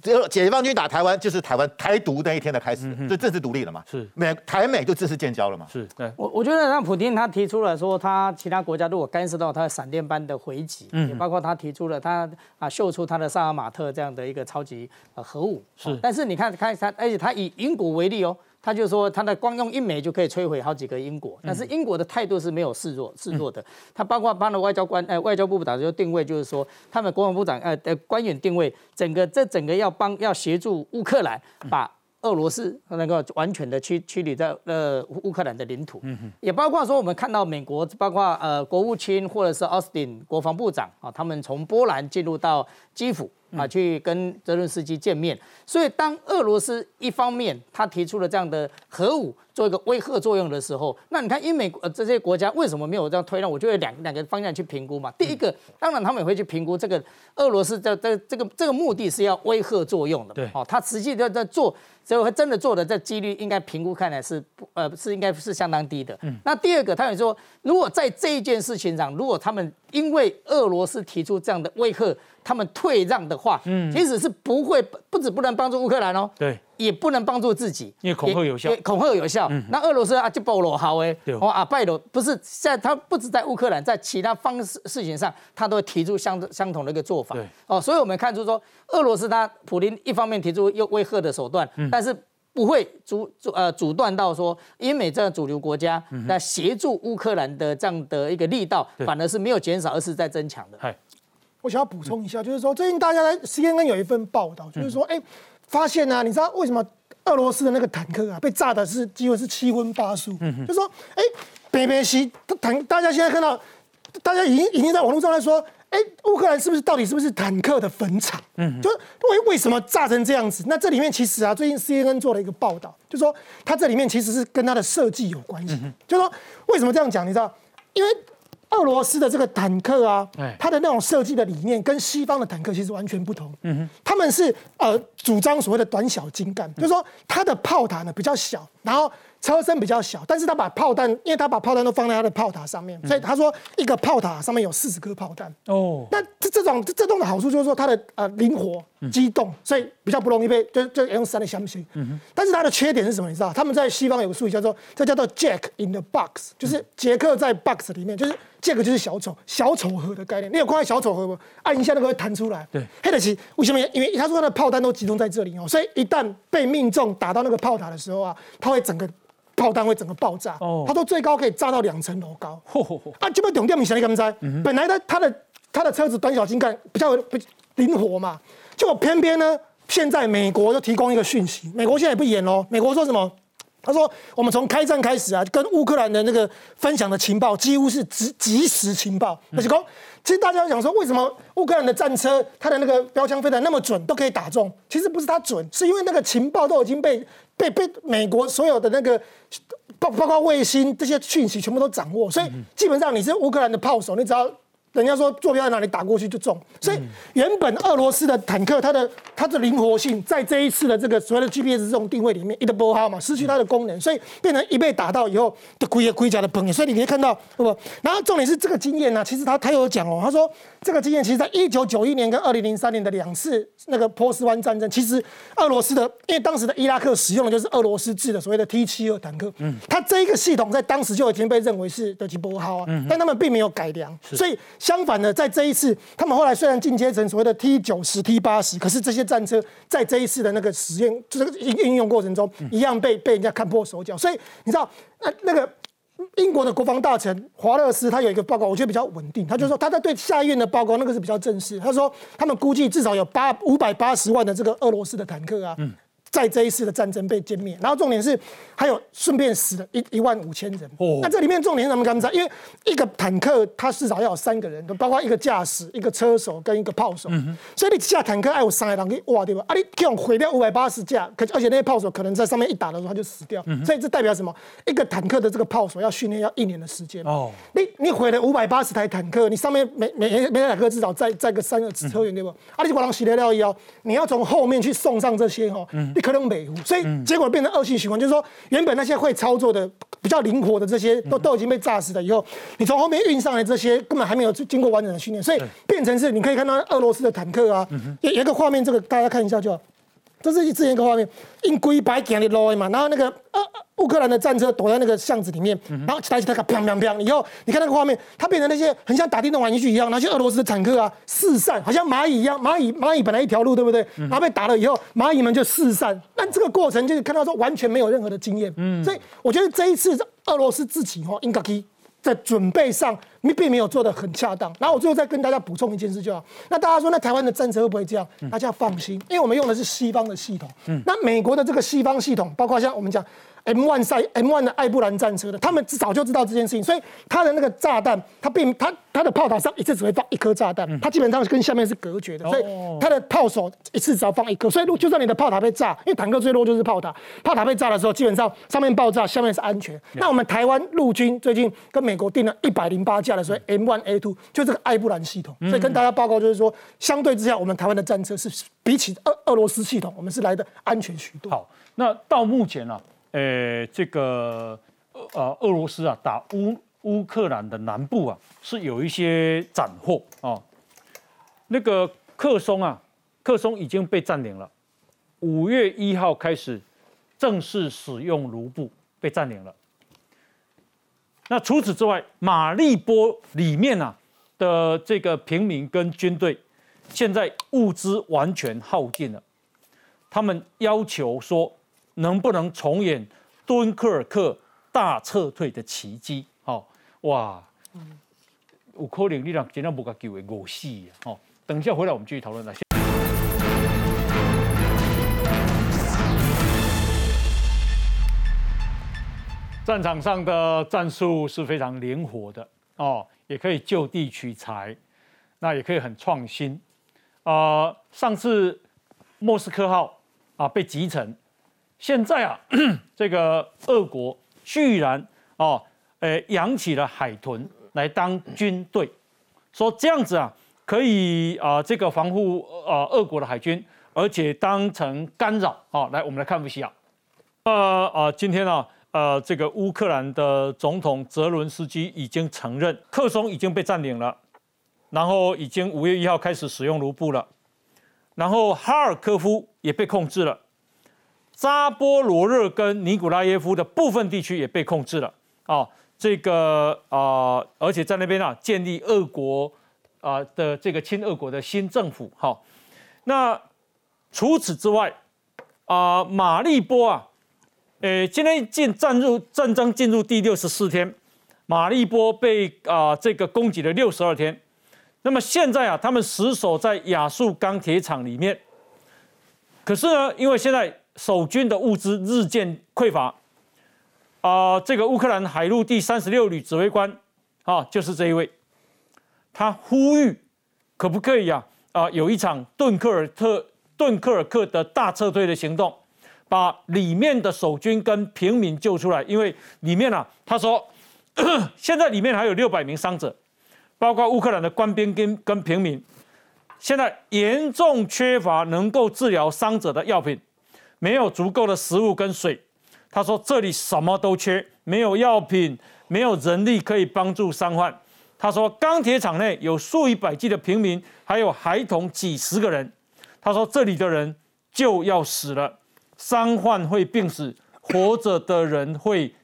只有解放军打台湾，就是台湾台独那一天的开始，就正式独立了嘛。是美台美就正式建交了嘛。是，对。我我觉得让普京他提出了说，他其他国家如果干涉到他的闪电般的回击，嗯，也包括他提出了他啊秀出他的萨尔马特这样的一个超级呃核武。是，但是你看看他，而且他以英国为例哦。他就说，他的光用一枚就可以摧毁好几个英国，但是英国的态度是没有示弱示弱的。他包括帮了外交官，呃，外交部部长就定位，就是说，他们国防部长，呃，的官员定位，整个这整个要帮要协助乌克兰把。俄罗斯能够完全的驱驱离在呃乌克兰的领土，也包括说我们看到美国，包括呃国务卿或者是奥斯汀国防部长啊，他们从波兰进入到基辅啊，去跟泽伦斯基见面。所以当俄罗斯一方面他提出了这样的核武做一个威吓作用的时候，那你看英美呃这些国家为什么没有这样推让？我就有两两个方向去评估嘛。第一个，当然他们也会去评估这个俄罗斯的这这个这个目的是要威吓作用的，对，哦，他实际在在做。所以，他真的做的这几率应该评估看来是不呃是应该是相当低的。嗯，那第二个，他也说，如果在这一件事情上，如果他们因为俄罗斯提出这样的威吓，他们退让的话，嗯，其实是不会不止不能帮助乌克兰哦，对，也不能帮助自己，因为恐吓有效，恐吓有效。那俄罗斯啊就暴露好哎，哦啊拜罗不是在他不止在乌克兰，在其他方式事情上，他都会提出相相同的一个做法。对，哦，所以我们看出说，俄罗斯他普京一方面提出又威吓的手段，但是不会阻阻呃阻断到说英美这样主流国家那协助乌克兰的这样的一个力道，反而是没有减少，而是在增强的。我想要补充一下，就是说最近大家在 CNN 有一份报道，就是说，哎，发现呢，你知道为什么俄罗斯的那个坦克啊被炸的是几乎是七荤八素？嗯就说，哎，北北西坦，大家现在看到，大家已经已经在网络上来说，哎，乌克兰是不是到底是不是坦克的坟场？嗯，就为为什么炸成这样子？那这里面其实啊，最近 CNN 做了一个报道，就说它这里面其实是跟它的设计有关系。就说为什么这样讲？你知道，因为。俄罗斯的这个坦克啊，它的那种设计的理念跟西方的坦克其实完全不同。嗯哼，他们是呃主张所谓的短小精干，就是说它的炮塔呢比较小，然后。车身比较小，但是他把炮弹，因为他把炮弹都放在他的炮塔上面，所以他说一个炮塔上面有四十颗炮弹。哦，那这这种这种的好处就是说它的呃灵活机动，所以比较不容易被就就用三的相信。嗯哼。但是它的缺点是什么？你知道？他们在西方有个术语叫做这叫做 Jack in the box，就是杰克在 box 里面，就是 Jack 就是小丑，小丑盒的概念。你有看到小丑盒吗？按一下那个会弹出来。对。黑的奇为什么？因为他说他的炮弹都集中在这里哦，所以一旦被命中打到那个炮塔的时候啊，他会整个。炮弹会整个爆炸，他说最高可以炸到两层楼高。啊，这边重点你想你干么嗯？本来他他的他的车子短小精干，比较不灵活嘛。结果偏偏呢，现在美国就提供一个讯息，美国现在也不演喽。美国说什么？他说我们从开战开始啊，跟乌克兰的那个分享的情报几乎是即即时情报。而且讲，其实大家想说，为什么乌克兰的战车它的那个标枪飞弹那么准，都可以打中？其实不是它准，是因为那个情报都已经被。被被美国所有的那个包包括卫星这些讯息全部都掌握，所以基本上你是乌克兰的炮手，你只要。人家说坐标在哪里打过去就中，所以原本俄罗斯的坦克它的它的灵活性在这一次的这个所谓的 GPS 这种定位里面一直波号嘛失去它的功能，所以变成一被打到以后的盔盔甲的崩裂。所以你可以看到不？然后重点是这个经验呢，其实他他有讲哦，他说这个经验其实在一九九一年跟二零零三年的两次那个波斯湾战争，其实俄罗斯的因为当时的伊拉克使用的就是俄罗斯制的所谓的 T 七二坦克，嗯，它这一个系统在当时就已经被认为是德基波号啊，但他们并没有改良，所以。相反的，在这一次，他们后来虽然进阶成所谓的 T 九十、T 八十，可是这些战车在这一次的那个实验这个应用过程中，一样被被人家看破手脚。所以你知道，那那个英国的国防大臣华勒斯他有一个报告，我觉得比较稳定。他就说他在对下议院的报告，那个是比较正式。他说他们估计至少有八五百八十万的这个俄罗斯的坦克啊。在这一次的战争被歼灭，然后重点是还有顺便死了一一万五千人。哦，那这里面重点是什么？刚才因为一个坦克它至少要有三个人，都包括一个驾驶、一个车手跟一个炮手。嗯所以你下坦克还有三个人给哇，对吧？啊，你这种毁掉五百八十架，可而且那些炮手可能在上面一打的时候他就死掉。嗯所以这代表什么？一个坦克的这个炮手要训练要一年的时间。哦。你你毁了五百八十台坦克，你上面每每每台坦克至少载载个三个车员，对不？啊，你就把人洗了料以后，你要从后面去送上这些哦。嗯。你。可能美，所以结果变成恶性循环，就是说，原本那些会操作的、比较灵活的这些，都都已经被炸死了。以后你从后面运上来这些，根本还没有经过完整的训练，所以变成是你可以看到俄罗斯的坦克啊，有一个画面，这个大家看一下就好。这是之前一个画面，用龟白行的路嘛，然后那个呃乌克兰的战车躲在那个巷子里面，然后起来起来个砰砰砰，以后你看那个画面，它变成那些很像打电动玩具一样，那些俄罗斯的坦克啊四散，好像蚂蚁一样，蚂蚁蚂蚁本来一条路对不对？然后被打了以后，蚂蚁们就四散，但这个过程就是看到说完全没有任何的经验，所以我觉得这一次俄罗斯自己哈应该。在准备上，你并没有做的很恰当。然后我最后再跟大家补充一件事就好。那大家说，那台湾的政策会不会这样？大家放心，因为我们用的是西方的系统。嗯，那美国的这个西方系统，包括像我们讲。M1 赛 M1 的艾布兰战车的，他们早就知道这件事情，所以它的那个炸弹，它并它它的炮塔上一次只会放一颗炸弹，它基本上跟下面是隔绝的，所以它的炮手一次只要放一颗，所以就算你的炮塔被炸，因为坦克最弱就是炮塔，炮塔被炸的时候，基本上上面爆炸，下面是安全。那我们台湾陆军最近跟美国订了一百零八架的，所以 M1 A2 就这个艾布兰系统，所以跟大家报告就是说，相对之下，我们台湾的战车是比起俄俄罗斯系统，我们是来的安全许多。好，那到目前呢？呃，这个呃，俄罗斯啊，打乌乌克兰的南部啊，是有一些斩获啊。那个克松啊，克松已经被占领了。五月一号开始正式使用卢布，被占领了。那除此之外，马利波里面啊的这个平民跟军队，现在物资完全耗尽了。他们要求说。能不能重演敦刻尔克大撤退的奇迹？好哇，有可能你让尽量不个机会我死啊！好，等一下回来我们继续讨论那些。战场上的战术是非常灵活的哦，也可以就地取材，那也可以很创新啊。上次莫斯科号啊被击沉。现在啊，这个俄国居然哦，诶，养起了海豚来当军队，说这样子啊，可以啊，这个防护啊，俄国的海军，而且当成干扰啊。来，我们来看一下，呃啊，今天呢，呃，这个乌克兰的总统泽伦斯基已经承认，克松已经被占领了，然后已经五月一号开始使用卢布了，然后哈尔科夫也被控制了。扎波罗热跟尼古拉耶夫的部分地区也被控制了啊，这个啊，而且在那边啊建立俄国啊的这个亲俄国的新政府。哈，那除此之外啊，马利波啊，诶，今天进战入战争进入第六十四天，马利波被啊这个攻击了六十二天，那么现在啊，他们死守在亚速钢铁厂里面，可是呢，因为现在。守军的物资日渐匮乏，啊，这个乌克兰海陆第三十六旅指挥官啊，就是这一位，他呼吁可不可以啊啊，有一场顿克尔特顿克尔克的大撤退的行动，把里面的守军跟平民救出来，因为里面啊，他说 现在里面还有六百名伤者，包括乌克兰的官兵跟跟平民，现在严重缺乏能够治疗伤者的药品。没有足够的食物跟水，他说这里什么都缺，没有药品，没有人力可以帮助伤患。他说钢铁厂内有数以百计的平民，还有孩童几十个人。他说这里的人就要死了，伤患会病死，活着的人会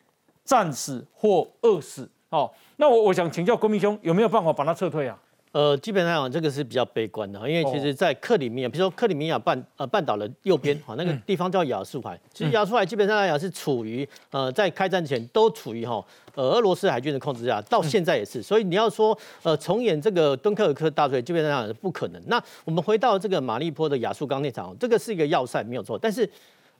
战死或饿死。哦，那我我想请教郭明兄，有没有办法把他撤退啊？呃，基本上这个是比较悲观的，因为其实，在克里米亚，比如说克里米亚半呃半岛的右边，哈，那个地方叫亚速海。其实亚速海基本上来讲是处于呃在开战前都处于哈呃俄罗斯海军的控制下，到现在也是。所以你要说呃重演这个敦刻尔克大队，基本上是不可能。那我们回到这个马利坡的亚速钢铁厂，这个是一个要塞没有错，但是。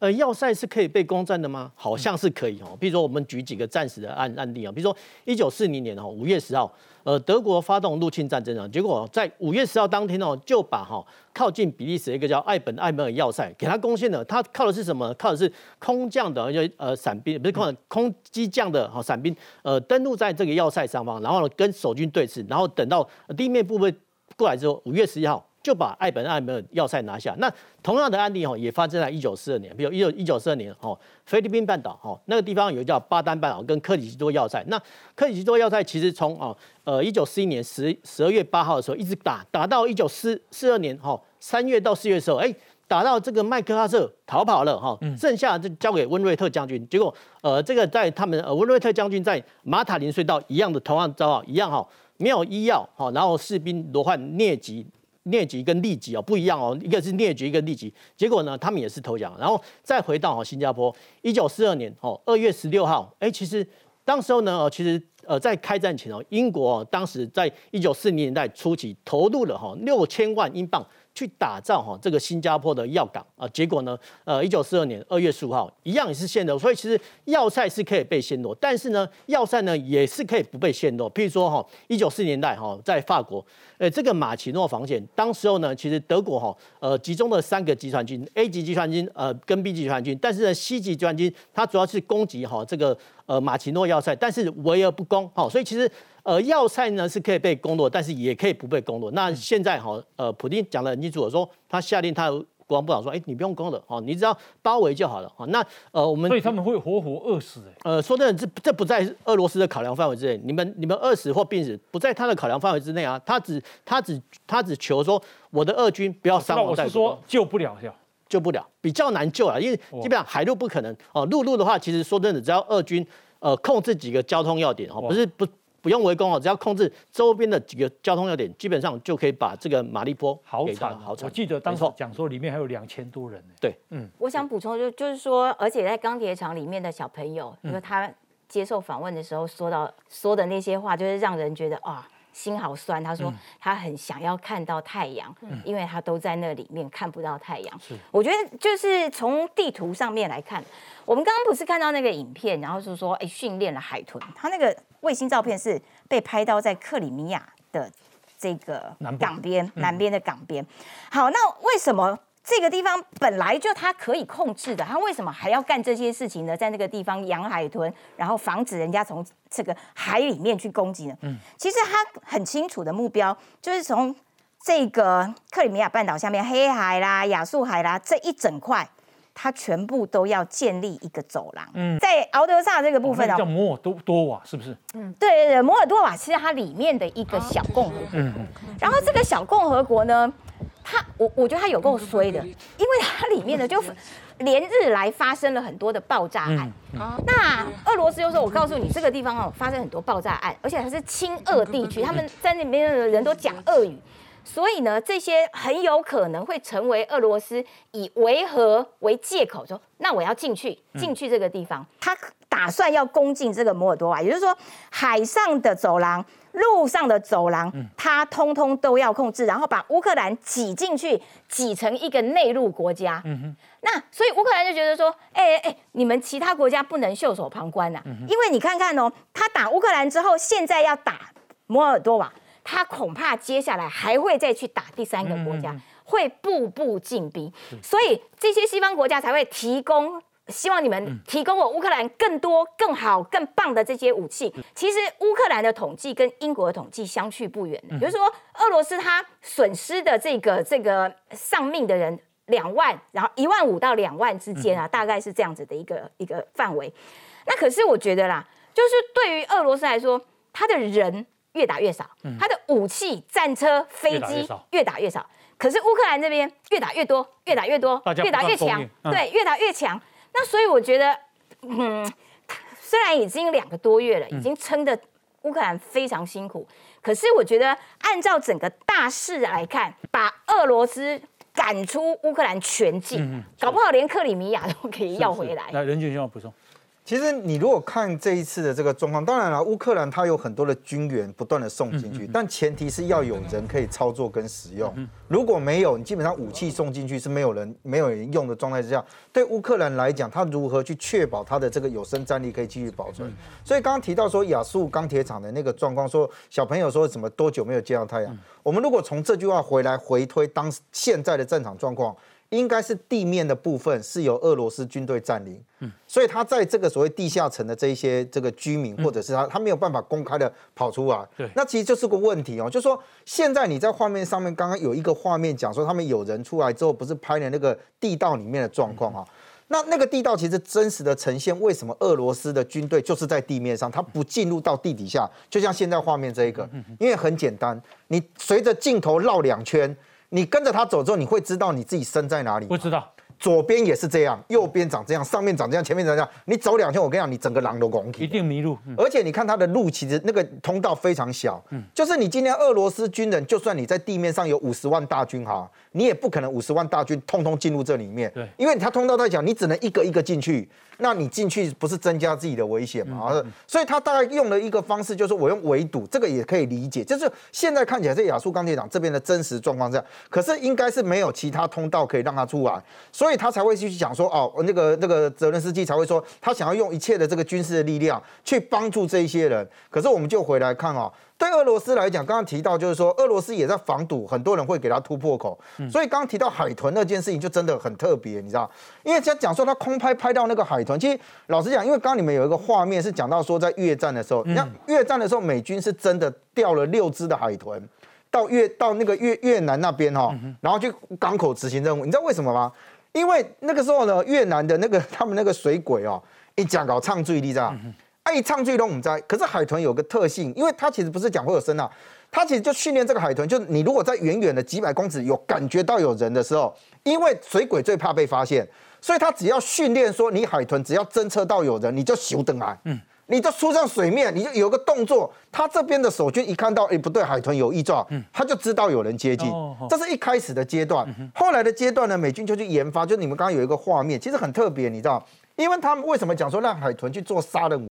呃，要塞是可以被攻占的吗？好像是可以哦。比如说，我们举几个战时的案案例啊，比如说一九四零年哦五月十号，呃，德国发动入侵战争啊，结果在五月十号当天哦，就把哈靠近比利时的一个叫艾本艾门尔要塞给他攻陷了。他靠的是什么？靠的是空降的，就呃伞兵，不是空空机降的哈伞兵，呃登陆在这个要塞上方，然后呢跟守军对峙，然后等到地面部队过来之后，五月十一号。就把艾本艾门尔要塞拿下。那同样的案例哦，也发生在一九四二年。比如一九一九四二年哦，菲律宾半岛哦，那个地方有叫巴丹半岛跟科里希多要塞。那科里希多要塞其实从哦呃一九四一年十十二月八号的时候一直打打到一九四四二年哈三月到四月的时候，哎打到这个麦克阿瑟逃跑了哈，剩下就交给温瑞特将军。结果呃这个在他们呃温瑞特将军在马塔林隧道一样的同样遭到一样哈没有医药哈，然后士兵罗患疟疾。疟疾跟痢疾哦不一样哦，一个是疟疾，一个痢疾。结果呢，他们也是投降。然后再回到哦新加坡，一九四二年哦二月十六号，哎，其实当时候呢哦，其实呃在开战前哦，英国当时在一九四零年代初期投入了哈六千万英镑。去打造哈这个新加坡的要港啊，结果呢，呃，一九四二年二月十五号，一样也是陷落。所以其实要塞是可以被陷落，但是呢，要塞呢也是可以不被陷落。譬如说哈，一九四年代哈，在法国，呃，这个马奇诺防线，当时候呢，其实德国哈，呃，集中了三个集团军，A 级集团军，呃，跟 B 级集团军，但是呢，C 级集团军它主要是攻击哈这个呃马奇诺要塞，但是围而不攻，哦，所以其实。呃，要塞呢是可以被攻落，但是也可以不被攻落。那现在哈，呃，普京讲的很清楚，说他下令他国防部长说，哎，你不用攻了，哦，你只要包围就好了，哦，那呃，我们所以他们会活活饿死，哎，呃，说真的，这这不在俄罗斯的考量范围之内，你们你们饿死或病死不在他的考量范围之内啊，他只他只他只求说我的俄军不要伤亡太多，救不了呀，救不了，比较难救啊，因为基本上海陆不可能，哦，陆路的话，其实说真的，只要俄军呃控制几个交通要点，哦，不是不。不用围攻哦，只要控制周边的几个交通要点，基本上就可以把这个马利波好惨好惨。我记得当时讲说里面还有两千多人呢。对，嗯，我想补充就就是说，而且在钢铁厂里面的小朋友，因为他接受访问的时候说到说的那些话，就是让人觉得啊。心好酸，他说他很想要看到太阳，因为他都在那里面看不到太阳。我觉得就是从地图上面来看，我们刚刚不是看到那个影片，然后是说哎训练了海豚，他那个卫星照片是被拍到在克里米亚的这个港边南边的港边。好，那为什么？这个地方本来就他可以控制的，他为什么还要干这些事情呢？在那个地方养海豚，然后防止人家从这个海里面去攻击呢？嗯，其实他很清楚的目标就是从这个克里米亚半岛下面黑海啦、亚速海啦这一整块，他全部都要建立一个走廊。嗯，在敖德萨这个部分叫摩尔多多瓦，是不是？嗯，对对对，摩尔多瓦是它里面的一个小共和国。嗯嗯，然后这个小共和国呢？他我我觉得他有够衰的，因为它里面呢就连日来发生了很多的爆炸案。那俄罗斯又说：“我告诉你，这个地方哦发生很多爆炸案，而且还是亲俄地区，他们在那边的人都讲俄语，所以呢，这些很有可能会成为俄罗斯以维和为借口说，那我要进去进去这个地方，他打算要攻进这个摩尔多瓦，也就是说海上的走廊。”路上的走廊，它通通都要控制，然后把乌克兰挤进去，挤成一个内陆国家。那所以乌克兰就觉得说，哎哎，你们其他国家不能袖手旁观呐，因为你看看哦，他打乌克兰之后，现在要打摩尔多瓦，他恐怕接下来还会再去打第三个国家，会步步进逼，所以这些西方国家才会提供。希望你们提供我乌克兰更多、更好、更棒的这些武器。其实乌克兰的统计跟英国的统计相去不远。比如说，俄罗斯它损失的这个这个丧命的人两万，然后一万五到两万之间啊，大概是这样子的一个一个范围。那可是我觉得啦，就是对于俄罗斯来说，他的人越打越少，他的武器、战车、飞机越打越少。可是乌克兰这边越打越多，越打越多，越打越强，对，越打越强。那所以我觉得，嗯，虽然已经两个多月了，已经撑得乌克兰非常辛苦，可是我觉得按照整个大势来看，把俄罗斯赶出乌克兰全境，搞不好连克里米亚都可以要回来。来，任俊要补充。其实你如果看这一次的这个状况，当然了，乌克兰它有很多的军援不断的送进去，但前提是要有人可以操作跟使用。如果没有，你基本上武器送进去是没有人没有人用的状态之下，对乌克兰来讲，它如何去确保它的这个有生战力可以继续保存？所以刚刚提到说亚速钢铁厂的那个状况，说小朋友说什么多久没有见到太阳？我们如果从这句话回来回推当现在的战场状况。应该是地面的部分是由俄罗斯军队占领，嗯，所以他在这个所谓地下层的这一些这个居民，或者是他，他没有办法公开的跑出来，对，那其实就是个问题哦，就说现在你在画面上面刚刚有一个画面讲说他们有人出来之后，不是拍的那个地道里面的状况啊，那那个地道其实真实的呈现，为什么俄罗斯的军队就是在地面上，他不进入到地底下，就像现在画面这一个，因为很简单，你随着镜头绕两圈。你跟着他走之后，你会知道你自己身在哪里。不知道，左边也是这样，右边长这样，上面长这样，前面长这样。你走两圈，我跟你讲，你整个狼都拱起，一定迷路。而且你看他的路，其实那个通道非常小。嗯，就是你今天俄罗斯军人，就算你在地面上有五十万大军哈，你也不可能五十万大军通通进入这里面。对，因为他通道太小，你只能一个一个进去。那你进去不是增加自己的危险吗？所以他大概用了一个方式，就是我用围堵，这个也可以理解。就是现在看起来是亚速钢铁厂这边的真实状况这样，可是应该是没有其他通道可以让他出来，所以他才会去讲说，哦，那个那个泽连斯基才会说，他想要用一切的这个军事的力量去帮助这一些人。可是我们就回来看哦。对俄罗斯来讲，刚刚提到就是说，俄罗斯也在防堵，很多人会给他突破口。所以刚刚提到海豚那件事情，就真的很特别，你知道？因为在讲说他空拍拍到那个海豚，其实老实讲，因为刚刚你们有一个画面是讲到说，在越战的时候，你看越战的时候，美军是真的掉了六只的海豚到越到那个越越南那边哈，然后去港口执行任务。你知道为什么吗？因为那个时候呢，越南的那个他们那个水鬼哦，一讲搞唱最厉害。爱唱最龙我们在，可是海豚有个特性，因为它其实不是讲会有声呐，它其实就训练这个海豚，就是你如果在远远的几百公尺有感觉到有人的时候，因为水鬼最怕被发现，所以他只要训练说你海豚只要侦测到有人，你就咻等来，嗯，你就出上水面，你就有个动作，他这边的守军一看到，哎不对，海豚有异状，嗯，他就知道有人接近，这是一开始的阶段，后来的阶段呢，美军就去研发，就你们刚刚有一个画面，其实很特别，你知道，因为他们为什么讲说让海豚去做杀人？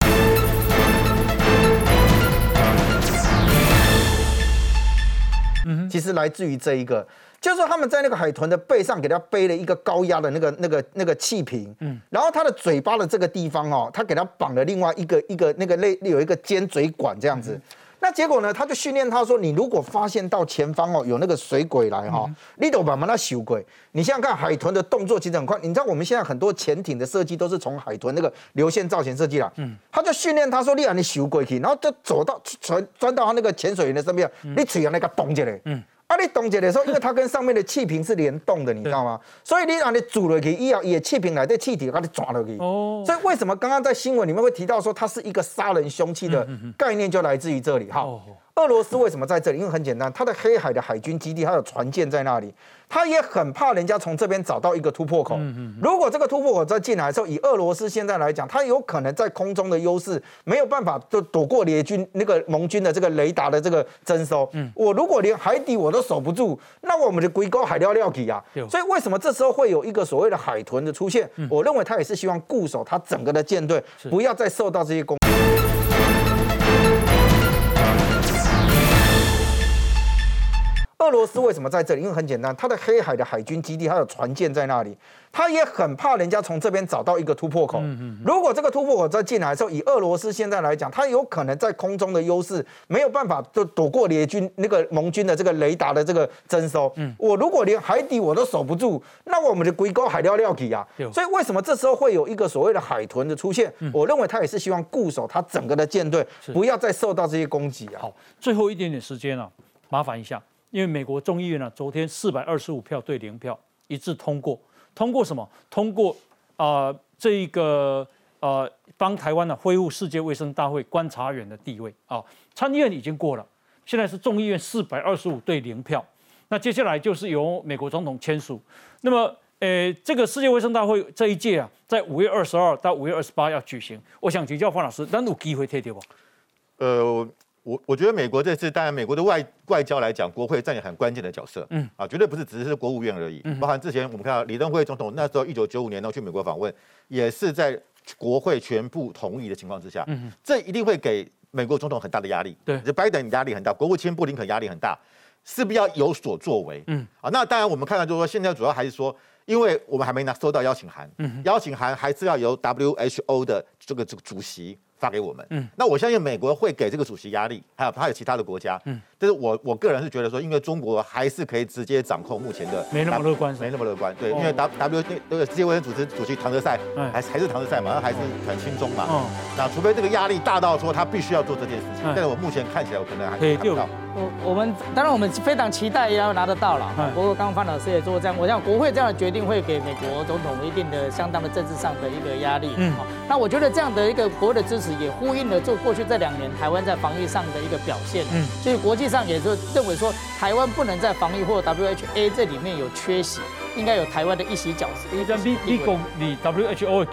嗯，其实来自于这一个，就是说他们在那个海豚的背上给它背了一个高压的那个、那个、那个气瓶，嗯，然后它的嘴巴的这个地方哦，它给它绑了另外一个一个那个类有一个尖嘴管这样子。那结果呢？他就训练他说：“你如果发现到前方哦有那个水鬼来哈，你都把它修鬼。你想想看，海豚的动作其实很快。你知道我们现在很多潜艇的设计都是从海豚那个流线造型设计来。嗯，他就训练他说：你让你修鬼去，然后就走到钻钻到他那个潜水员的身边，你嘴让那个动起来。嗯。啊，你冻结的时候，因为它跟上面的气瓶是联动的，你知道吗？所以你让你煮了去，以后也气瓶来这气体，把你抓了去。哦。所以为什么刚刚在新闻里面会提到说它是一个杀人凶器的概念，就来自于这里哈。俄罗斯为什么在这里？因为很简单，它的黑海的海军基地，它有船舰在那里，它也很怕人家从这边找到一个突破口。嗯嗯如果这个突破口再进来的时候，以俄罗斯现在来讲，它有可能在空中的优势没有办法就躲过联军那个盟军的这个雷达的这个征收。我如果连海底我都守不住，那我们的龟沟海料料底啊。所以为什么这时候会有一个所谓的海豚的出现？我认为他也是希望固守他整个的舰队，不要再受到这些攻。俄罗斯为什么在这里？因为很简单，它的黑海的海军基地，它有船舰在那里，它也很怕人家从这边找到一个突破口。嗯嗯如果这个突破口再进来的时候，以俄罗斯现在来讲，它有可能在空中的优势没有办法就躲过联军那个盟军的这个雷达的这个征收。嗯我如果连海底我都守不住，那我们的龟沟海料料体啊。所以为什么这时候会有一个所谓的海豚的出现？我认为他也是希望固守他整个的舰队，不要再受到这些攻击啊。好，最后一点点时间了，麻烦一下。因为美国众议院呢，昨天四百二十五票对零票一致通过，通过什么？通过啊，这一个呃，帮台湾呢恢复世界卫生大会观察员的地位啊。参议院已经过了，现在是众议院四百二十五对零票，那接下来就是由美国总统签署。那么，呃，这个世界卫生大会这一届啊，在五月二十二到五月二十八要举行。我想请教方老师，咱有机会退掉不？呃。我我觉得美国这次，当然美国的外外交来讲，国会占有很关键的角色，嗯啊，绝对不是只是国务院而已，包含之前我们看到李登辉总统那时候一九九五年呢去美国访问，也是在国会全部同意的情况之下，嗯这一定会给美国总统很大的压力，对，就拜登压力很大，国务卿布林肯压力很大，势必要有所作为，嗯啊，那当然我们看到就是说，现在主要还是说，因为我们还没拿收到邀请函，嗯，邀请函还是要由 WHO 的这个这个主席。发给我们，嗯，那我相信美国会给这个主席压力，还有还有其他的国家，嗯，但是我我个人是觉得说，因为中国还是可以直接掌控目前的，没那么乐观，没那么乐观，对，因为 W W 那个世界卫生组织主席唐德赛，还还是唐德赛嘛，还是很轻松嘛，嗯，那除非这个压力大到说他必须要做这件事情，但是我目前看起来我可能还看不到。我我们当然我们非常期待要拿得到了，不过刚刚范老师也做这样，我想国会这样的决定会给美国总统一定的相当的政治上的一个压力。嗯，那我觉得这样的一个国会的支持也呼应了就过去这两年台湾在防疫上的一个表现。嗯，所以国际上也就认为说台湾不能在防疫或 WHA 这里面有缺席，应该有台湾的一席角色。你讲你你讲你 WHO